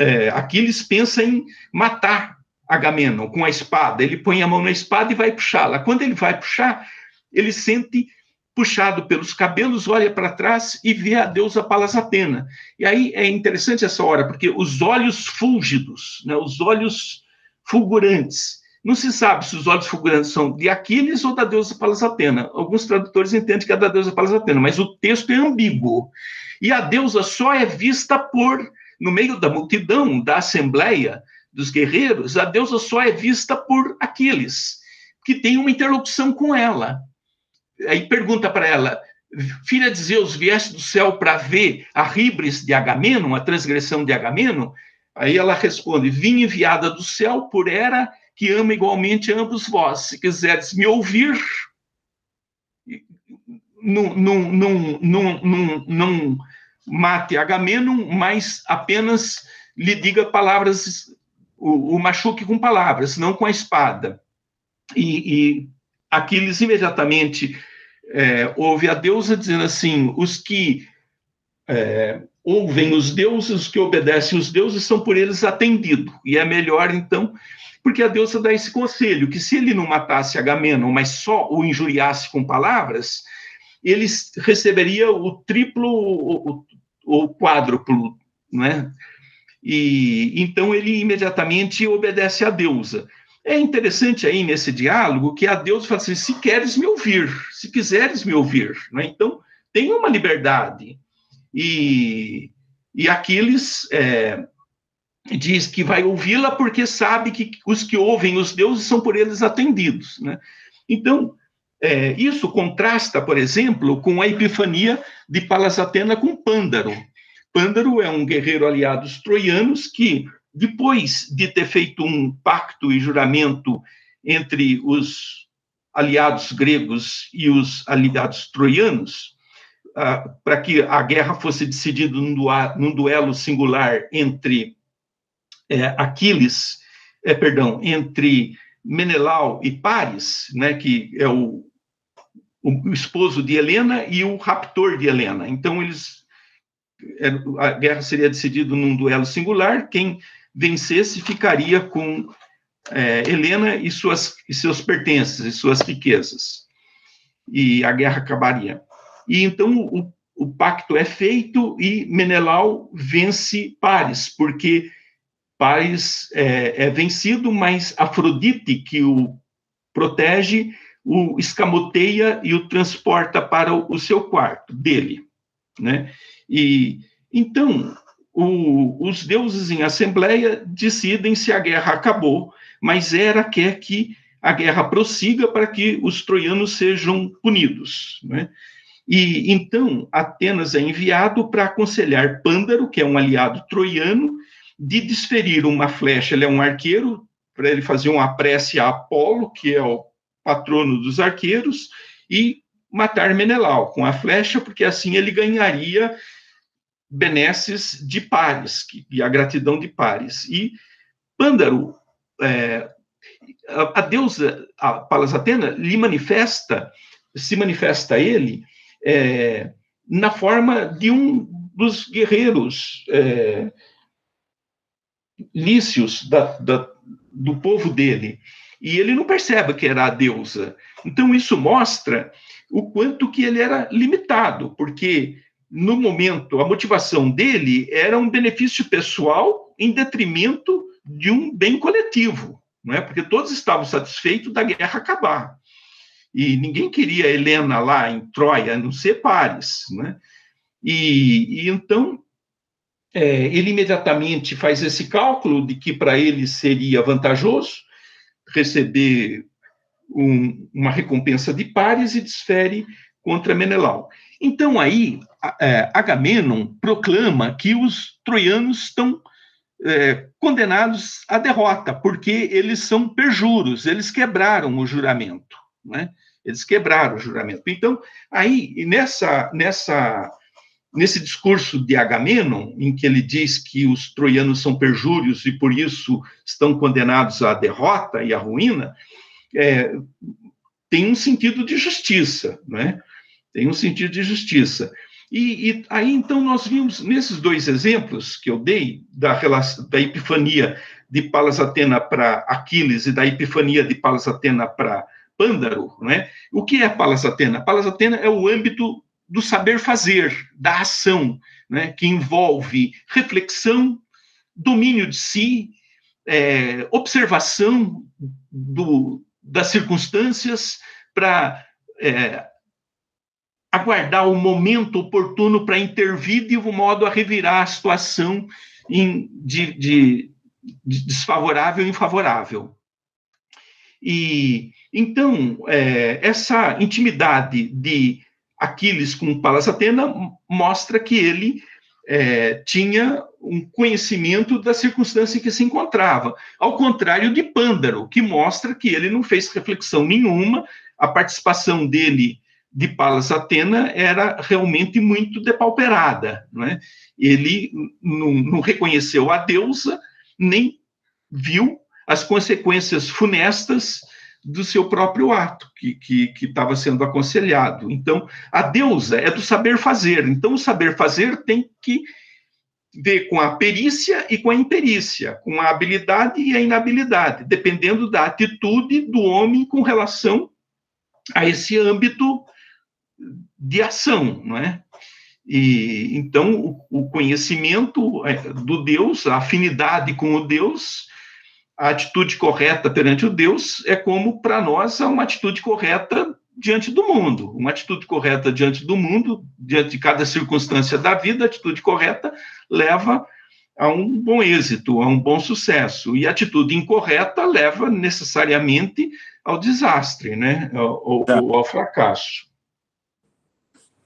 é, Aquiles pensa em matar Agamenon com a espada. Ele põe a mão na espada e vai puxá-la. Quando ele vai puxar, ele sente puxado pelos cabelos, olha para trás e vê a deusa Palas Atena. E aí é interessante essa hora, porque os olhos fúlgidos, né, os olhos fulgurantes, não se sabe se os olhos fulgurantes são de Aquiles ou da deusa Palas Atena. Alguns tradutores entendem que é da deusa Palas Atena, mas o texto é ambíguo. E a deusa só é vista por, no meio da multidão, da assembleia dos guerreiros, a deusa só é vista por Aquiles, que tem uma interlocução com ela aí pergunta para ela, filha de Zeus, vieste do céu para ver a ribres de Agamemnon, a transgressão de Agamemnon? Aí ela responde, vim enviada do céu por Hera, que ama igualmente ambos vós. Se quiseres me ouvir, não, não, não, não, não, não mate Agamemnon, mas apenas lhe diga palavras, o, o machuque com palavras, não com a espada. E, e Aquiles imediatamente é, ouve a deusa dizendo assim: os que é, ouvem os deuses, os que obedecem os deuses, são por eles atendidos. E é melhor, então, porque a deusa dá esse conselho: que se ele não matasse Agamenon, mas só o injuriasse com palavras, ele receberia o triplo ou o quádruplo, né? E então ele imediatamente obedece à deusa. É interessante aí nesse diálogo que a Deus fala assim: se queres me ouvir, se quiseres me ouvir. Né? Então, tem uma liberdade. E, e Aquiles é, diz que vai ouvi-la porque sabe que os que ouvem os deuses são por eles atendidos. Né? Então, é, isso contrasta, por exemplo, com a epifania de Palas Atena com Pândaro. Pândaro é um guerreiro aliado dos troianos que depois de ter feito um pacto e juramento entre os aliados gregos e os aliados troianos, uh, para que a guerra fosse decidida num, num duelo singular entre é, Aquiles, é, perdão, entre Menelau e Paris, né, que é o, o, esposo de Helena e o raptor de Helena. Então, eles a guerra seria decidida num duelo singular, quem vencesse, ficaria com é, Helena e, suas, e seus pertences, e suas riquezas. E a guerra acabaria. E então o, o pacto é feito e Menelau vence Paris, porque Paris é, é vencido, mas Afrodite, que o protege, o escamoteia e o transporta para o, o seu quarto dele, né? E então o, os deuses em assembleia decidem se a guerra acabou, mas Hera quer que a guerra prossiga para que os troianos sejam punidos, né? E então Atenas é enviado para aconselhar Pândaro, que é um aliado troiano, de desferir uma flecha. Ele é um arqueiro, para ele fazer uma prece a Apolo, que é o patrono dos arqueiros, e matar Menelau com a flecha, porque assim ele ganharia benesses de Pares, e a gratidão de Pares. E Pândaro, é, a, a, deusa, a Palas Atena, lhe manifesta, se manifesta a ele é, na forma de um dos guerreiros é, lícios da, da, do povo dele. E ele não percebe que era a deusa. Então, isso mostra o quanto que ele era limitado, porque no momento a motivação dele era um benefício pessoal em detrimento de um bem coletivo, não é? Porque todos estavam satisfeitos da guerra acabar. E ninguém queria Helena lá em Troia, a não ser Paris, né? E, e então é, ele imediatamente faz esse cálculo de que para ele seria vantajoso receber um, uma recompensa de pares e desfere contra Menelau. Então aí é, Agamenon proclama que os troianos estão é, condenados à derrota, porque eles são perjuros, eles quebraram o juramento, né? Eles quebraram o juramento. Então, aí, nessa, nessa nesse discurso de Agamenon, em que ele diz que os troianos são perjúrios e por isso estão condenados à derrota e à ruína, é, tem um sentido de justiça, né? Tem um sentido de justiça. E, e, aí, então, nós vimos nesses dois exemplos que eu dei, da, relação, da epifania de Palas Atena para Aquiles e da epifania de Palas Atena para Pândaro, né? o que é Palas Atena? Palas Atena é o âmbito do saber fazer, da ação, né, que envolve reflexão, domínio de si, é, observação do, das circunstâncias para é, aguardar o momento oportuno para intervir de um modo a revirar a situação em, de, de, de desfavorável em favorável. E então é, essa intimidade de Aquiles com Palas Atena mostra que ele é, tinha um conhecimento da circunstância em que se encontrava, ao contrário de Pândaro, que mostra que ele não fez reflexão nenhuma, a participação dele de Palas Atena era realmente muito depauperada, não é? ele não, não reconheceu a deusa, nem viu as consequências funestas do seu próprio ato, que estava sendo aconselhado. Então, a deusa é do saber fazer. Então, o saber fazer tem que ver com a perícia e com a imperícia, com a habilidade e a inabilidade, dependendo da atitude do homem com relação a esse âmbito de ação, não é? E então o, o conhecimento é, do Deus, a afinidade com o Deus, a atitude correta perante o Deus é como, para nós, é uma atitude correta diante do mundo. Uma atitude correta diante do mundo, diante de cada circunstância da vida, a atitude correta leva a um bom êxito, a um bom sucesso. E a atitude incorreta leva necessariamente ao desastre, né? ao, ao, ao fracasso.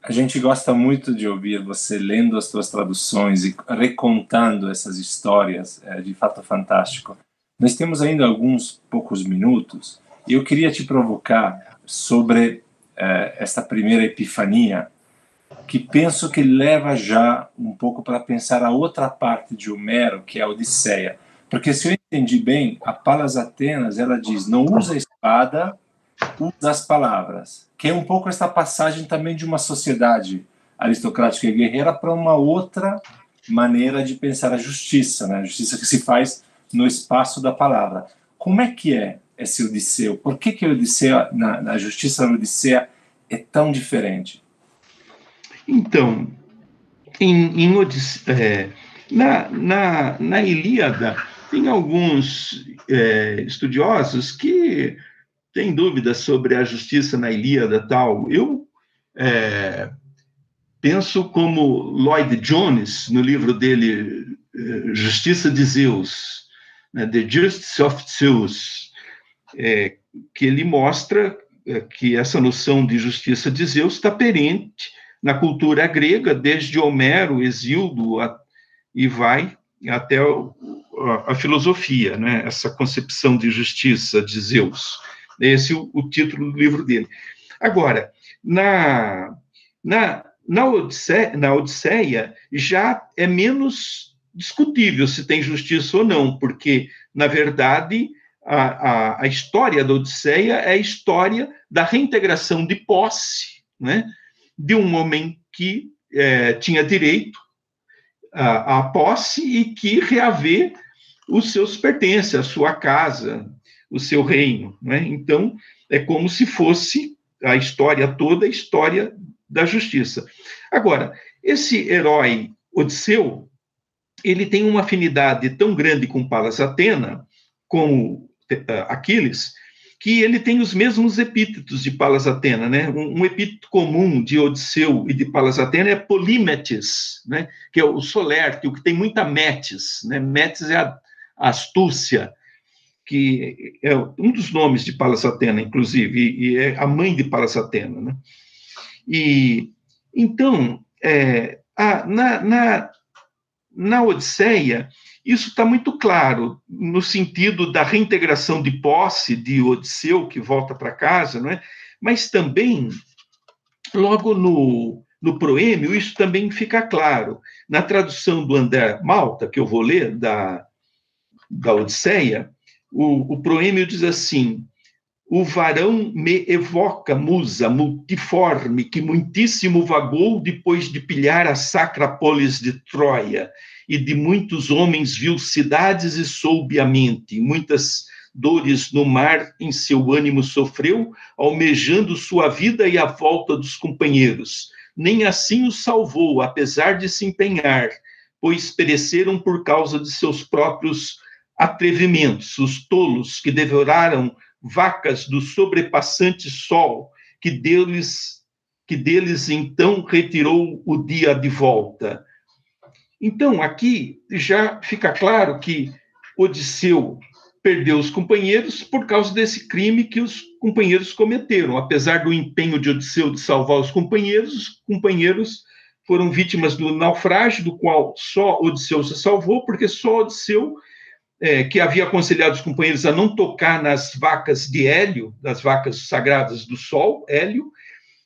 A gente gosta muito de ouvir você lendo as suas traduções e recontando essas histórias, é de fato fantástico. Nós temos ainda alguns poucos minutos e eu queria te provocar sobre eh, esta primeira epifania, que penso que leva já um pouco para pensar a outra parte de Homero, que é a Odisseia. Porque se eu entendi bem, a Palas Atenas, ela diz, não usa espada, usa as palavras, que é um pouco esta passagem também de uma sociedade aristocrática e guerreira para uma outra maneira de pensar a justiça, né? A justiça que se faz no espaço da palavra. Como é que é esse Odisseu? Por que, que a Odisseia, na, na justiça da Odisseia é tão diferente? Então, em, em Odisse, é, na, na, na Ilíada, Tem alguns é, estudiosos que têm dúvidas sobre a justiça na Ilíada tal. Eu é, penso como Lloyd Jones, no livro dele é, Justiça de Zeus, né, The Justice of Zeus, é, que ele mostra é, que essa noção de justiça de Zeus está perente na cultura grega, desde Homero, Exildo, a, e vai até a, a, filosofia, né? essa concepção de justiça de Zeus. Esse é o, o título do livro dele. Agora, na, na, na, Odisseia, na Odisseia já é menos discutível se tem justiça ou não, porque, na verdade, a, a, a história da Odisseia é a história da reintegração de posse né, de um homem que é, tinha direito à, à posse e que reaver os seus pertences, a sua casa, o seu reino. Né? Então, é como se fosse a história toda a história da justiça. Agora, esse herói Odisseu, ele tem uma afinidade tão grande com Palas Atena, como eh, Aquiles, que ele tem os mesmos epítetos de Palas Atena, né? Um, um, epíteto comum de Odisseu e de Palas Atena é Polímetes, né? Que é o solerte, o que tem muita metes, né? Metes é a, a astúcia, que é um dos nomes de Palas Atena, inclusive, e, é a mãe de Palas Atena, né? E então, é, a, na, na, na Odisseia, isso está muito claro, no sentido da reintegração de posse de Odisseu, que volta para casa, não é? mas também, logo no, no proêmio, isso também fica claro. Na tradução do André Malta, que eu vou ler, da, da Odisseia, o, o proêmio diz assim: o varão me evoca musa multiforme que muitíssimo vagou depois de pilhar a sacra polis de Troia e de muitos homens viu cidades e soube a mente, muitas dores no mar em seu ânimo sofreu, almejando sua vida e a volta dos companheiros. Nem assim o salvou, apesar de se empenhar, pois pereceram por causa de seus próprios atrevimentos, os tolos que devoraram vacas do sobrepassante sol, que deles que deles então retirou o dia de volta. Então, aqui já fica claro que Odisseu perdeu os companheiros por causa desse crime que os companheiros cometeram. Apesar do empenho de Odisseu de salvar os companheiros, os companheiros foram vítimas do naufrágio, do qual só Odisseu se salvou, porque só Odisseu, é, que havia aconselhado os companheiros a não tocar nas vacas de Hélio, das vacas sagradas do sol, Hélio,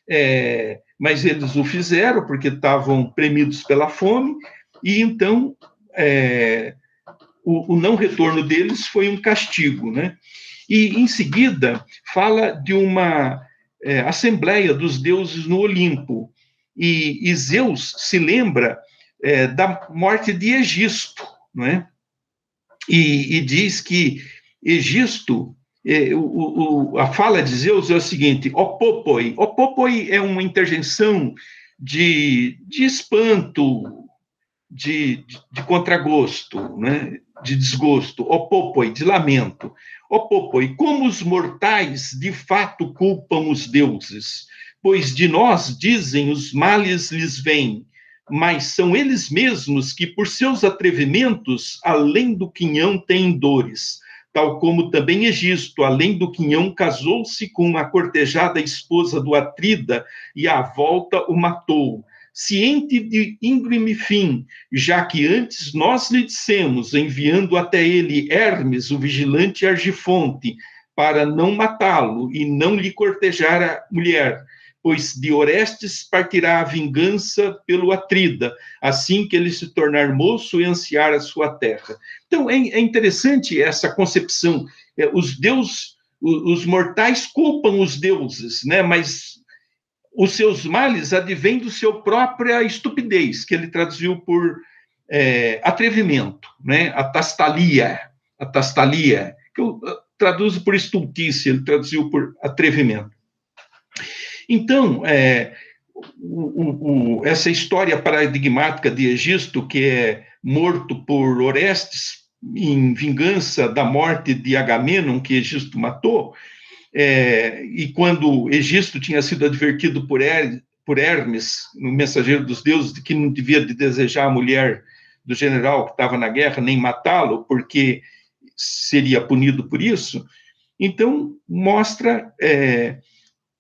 é, mas eles o fizeram porque estavam premidos pela fome, e então é, o, o, não retorno deles foi um castigo, né? E em seguida fala de uma é, assembleia dos deuses no Olimpo e, e Zeus se lembra é, da morte de Egisto, não é? E, e diz que Egisto é, o, o, a fala de Zeus é o seguinte: opopoi. Opopoi é uma interjeição de, de espanto, de, de, de contragosto, né? de desgosto, opopoi, de lamento. Opopoi, como os mortais de fato culpam os deuses, pois de nós, dizem, os males lhes vêm, mas são eles mesmos que, por seus atrevimentos, além do quinhão, têm dores. Tal como também Egisto, além do quinhão, casou-se com a cortejada esposa do Atrida e à volta o matou ciente de íngreme fim, já que antes nós lhe dissemos, enviando até ele Hermes, o vigilante Argifonte, para não matá-lo e não lhe cortejar a mulher, pois de Orestes partirá a vingança pelo Atrida, assim que ele se tornar moço e ansiar a sua terra. Então é, é interessante essa concepção. É, os deuses, os mortais culpam os deuses, né? Mas os seus males advêm do seu própria estupidez, que ele traduziu por é, atrevimento, né? Atastalia, atastalia, que eu traduzo por estultice, ele traduziu por atrevimento. Então, é, o, o, essa história paradigmática de Egisto, que é morto por Orestes, em vingança da morte de Agamenon, que Egisto matou, é, e quando Egisto tinha sido advertido por, por Hermes, no mensageiro dos deuses, de que não devia de desejar a mulher do general que estava na guerra, nem matá-lo, porque seria punido por isso, então mostra é,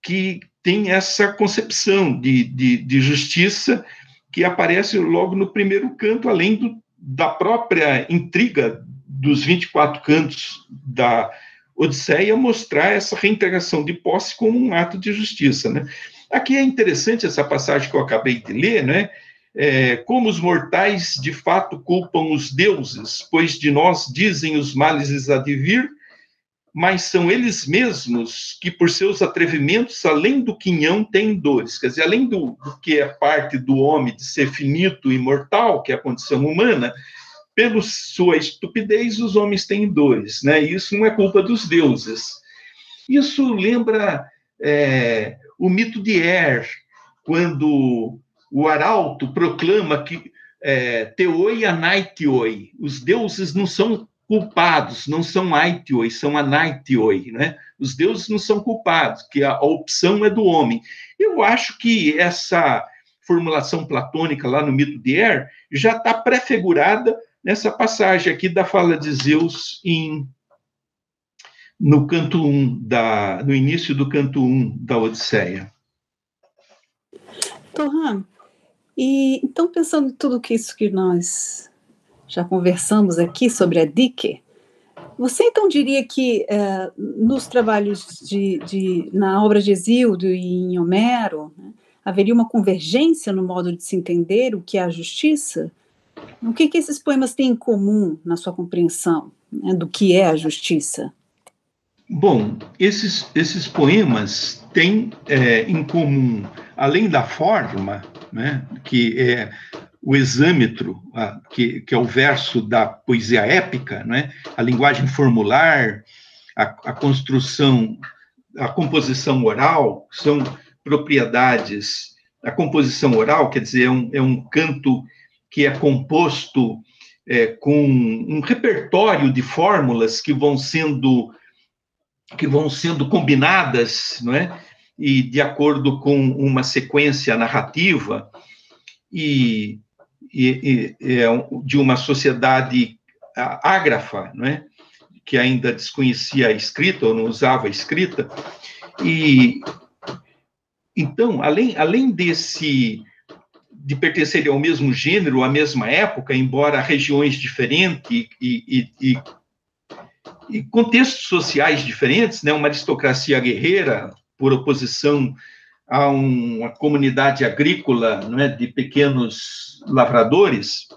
que tem essa concepção de, de, de, justiça que aparece logo no primeiro canto, além do, da própria intriga dos 24 cantos da Odisseia, mostrar essa reintegração de posse como um ato de justiça. Né? Aqui é interessante essa passagem que eu acabei de ler, né? É, como os mortais de fato culpam os deuses, pois de nós dizem os males a mas são eles mesmos que, por seus atrevimentos, além do quinhão, têm dores. Quer dizer, além do, do que é parte do homem de ser finito e mortal, que é a condição humana, pela sua estupidez, os homens têm dores. Né? Isso não é culpa dos deuses. Isso lembra é, o mito de Er, quando o arauto proclama que é, Teoi anaitioi, os deuses não são culpados, não são aitioi, são anaitioi, né? Os deuses não são culpados, que a, opção é do homem. Eu acho que essa formulação platônica lá no mito de Er já está prefigurada nessa passagem aqui da fala de Zeus em no canto 1 um da no início do canto 1 um da Odisseia. Torran, e então pensando em tudo que isso que nós já conversamos aqui sobre a Dike, você então diria que uh, nos trabalhos de, de, na obra de Exildo e em Homero né, haveria uma convergência no modo de se entender o que é a justiça? O que, que esses poemas têm em comum na sua compreensão né, do que é a justiça? Bom, esses, esses poemas têm é, em comum, além da forma, né, que é o exâmetro, a, que, que, é o verso da poesia épica, né? a linguagem formular, a, a, construção, a composição oral, são propriedades. A composição oral, quer dizer, é um, é um canto que é composto é, com um repertório de fórmulas que vão sendo que vão sendo combinadas, não é? E de acordo com uma sequência narrativa e e, e, é de uma sociedade ágrafa, não é? que ainda desconhecia a escrita ou não usava a escrita. E então, além, além desse de pertencerem ao mesmo gênero, à mesma época, embora regiões diferentes e, e, e, e contextos sociais diferentes, né? uma aristocracia guerreira, por oposição a uma comunidade agrícola não é, de pequenos lavradores,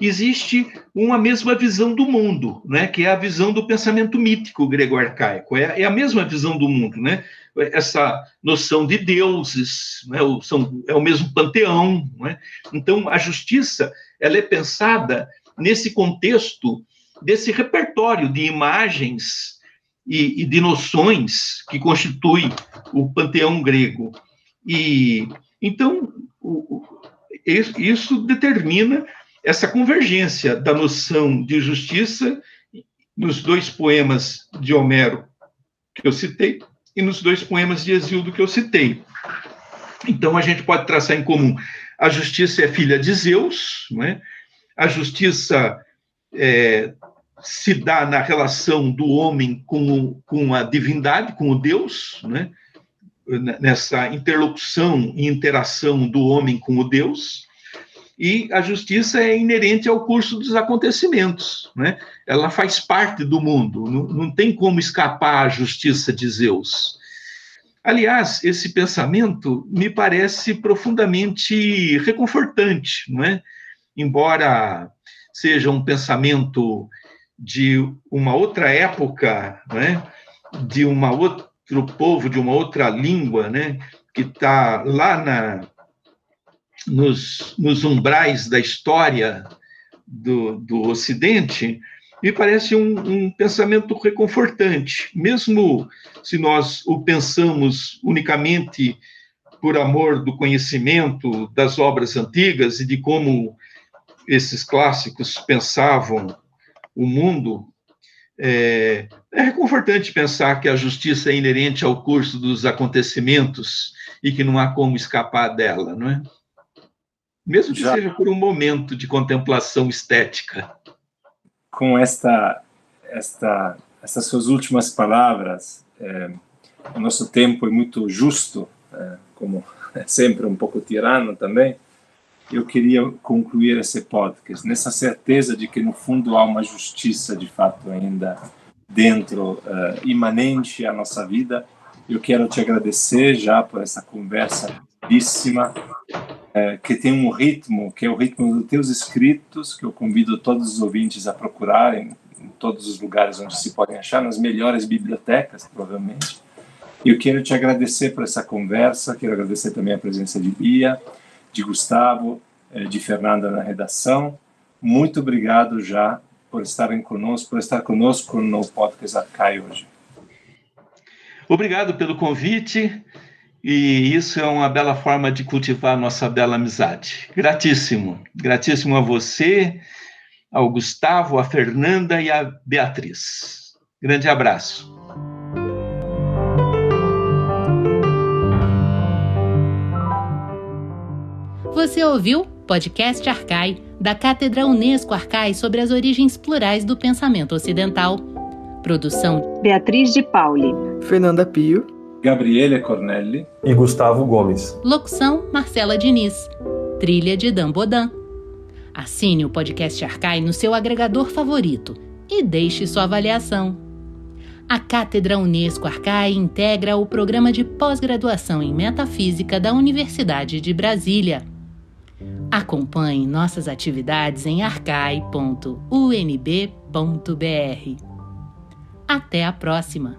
existe uma mesma visão do mundo, né, que é a visão do pensamento mítico grego-arcaico. É, é, a mesma visão do mundo, né? Essa noção de deuses, né, são, é o mesmo panteão. Né? Então, a justiça ela é pensada nesse contexto desse repertório de imagens e, e de noções que constitui o panteão grego. E então o, isso determina essa convergência da noção de justiça nos dois poemas de Homero que eu citei e nos dois poemas de Exildo que eu citei. Então a gente pode traçar em comum a justiça é filha de Zeus, não é? a justiça é, se dá na relação do homem com, com a divindade, com o Deus, né? nessa interlocução e interação do homem com o Deus, e a justiça é inerente ao curso dos acontecimentos, né? ela faz parte do mundo, não, não tem como escapar à justiça de Zeus. Aliás, esse pensamento me parece profundamente reconfortante, não é? embora seja um pensamento de uma outra época, né? de uma outro povo, de uma outra língua, né? que está lá na, nos, nos umbrais da história do, do Ocidente, me parece um, um, pensamento reconfortante, mesmo se nós o pensamos unicamente por amor do conhecimento das obras antigas e de como esses clássicos pensavam o mundo, é, é reconfortante pensar que a justiça é inerente ao curso dos acontecimentos e que não há como escapar dela, não é? Mesmo que Já. seja por um momento de contemplação estética. Com esta, esta, essas suas últimas palavras, é, o nosso tempo é muito justo, é, como é sempre um pouco tirano também. Eu queria concluir esse podcast nessa certeza de que no fundo há uma justiça de fato ainda dentro, uh, imanente à nossa vida. Eu quero te agradecer já por essa conversa belíssima, uh, que tem um ritmo, que é o ritmo dos teus escritos, que eu convido todos os ouvintes a procurarem em todos os lugares onde se podem achar, nas melhores bibliotecas, provavelmente. Eu quero te agradecer por essa conversa, quero agradecer também a presença de Bia, de Gustavo, uh, de Fernanda na redação. Muito obrigado já por estarem conosco, por estar conosco no podcast Arcai hoje. Obrigado pelo convite e isso é uma bela forma de cultivar nossa bela amizade. Gratíssimo, gratíssimo a você, ao Gustavo, a Fernanda e a Beatriz. Grande abraço. Você ouviu Podcast Arcai da Cátedra Unesco Arcai sobre as origens plurais do pensamento ocidental. Produção: Beatriz de Pauli, Fernanda Pio, Gabriele Cornelli e Gustavo Gomes. Locução: Marcela Diniz. Trilha de Dan Bodan. Assine o podcast Arcai no seu agregador favorito e deixe sua avaliação. A Cátedra Unesco Arcai integra o programa de pós-graduação em Metafísica da Universidade de Brasília. Acompanhe nossas atividades em arcai.unb.br. Até a próxima!